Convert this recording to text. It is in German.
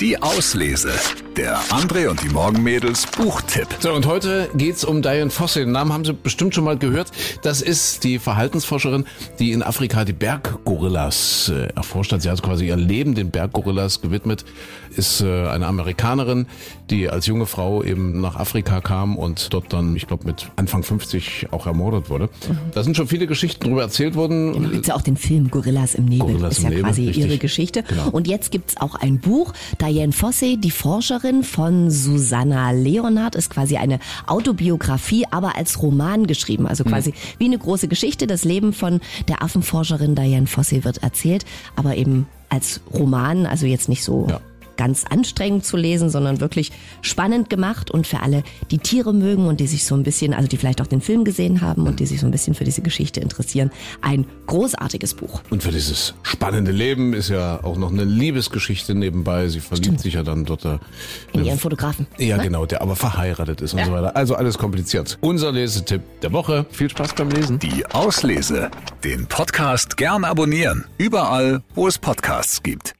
Die Auslese. Der André und die Morgenmädels Buchtipp. So, und heute geht's um Diane Fossey. Den Namen haben Sie bestimmt schon mal gehört. Das ist die Verhaltensforscherin, die in Afrika die Berggorillas äh, erforscht hat. Sie hat quasi ihr Leben den Berggorillas gewidmet. Ist äh, eine Amerikanerin, die als junge Frau eben nach Afrika kam und dort dann, ich glaube, mit Anfang 50 auch ermordet wurde. Mhm. Da sind schon viele Geschichten drüber erzählt worden. Genau, gibt's ja auch den Film Gorillas im Nebel. Gorillas ist ja Nebel, quasi richtig. ihre Geschichte. Genau. Und jetzt gibt's auch ein Buch. Diane Fossey, die Forscherin von Susanna Leonhardt, ist quasi eine Autobiografie, aber als Roman geschrieben. Also Mhm. quasi wie eine große Geschichte. Das Leben von der Affenforscherin Diane Fossey wird erzählt, aber eben als Roman, also jetzt nicht so Ja. Ganz anstrengend zu lesen, sondern wirklich spannend gemacht und für alle, die Tiere mögen und die sich so ein bisschen, also die vielleicht auch den Film gesehen haben und die sich so ein bisschen für diese Geschichte interessieren, ein großartiges Buch. Und für dieses spannende Leben ist ja auch noch eine Liebesgeschichte nebenbei. Sie verliebt sich ja dann dort äh, In ihren Fotografen. Ja, ne? genau, der aber verheiratet ist und so weiter. Also alles kompliziert. Unser Lesetipp der Woche. Viel Spaß beim Lesen. Die Auslese. Den Podcast gern abonnieren. Überall, wo es Podcasts gibt.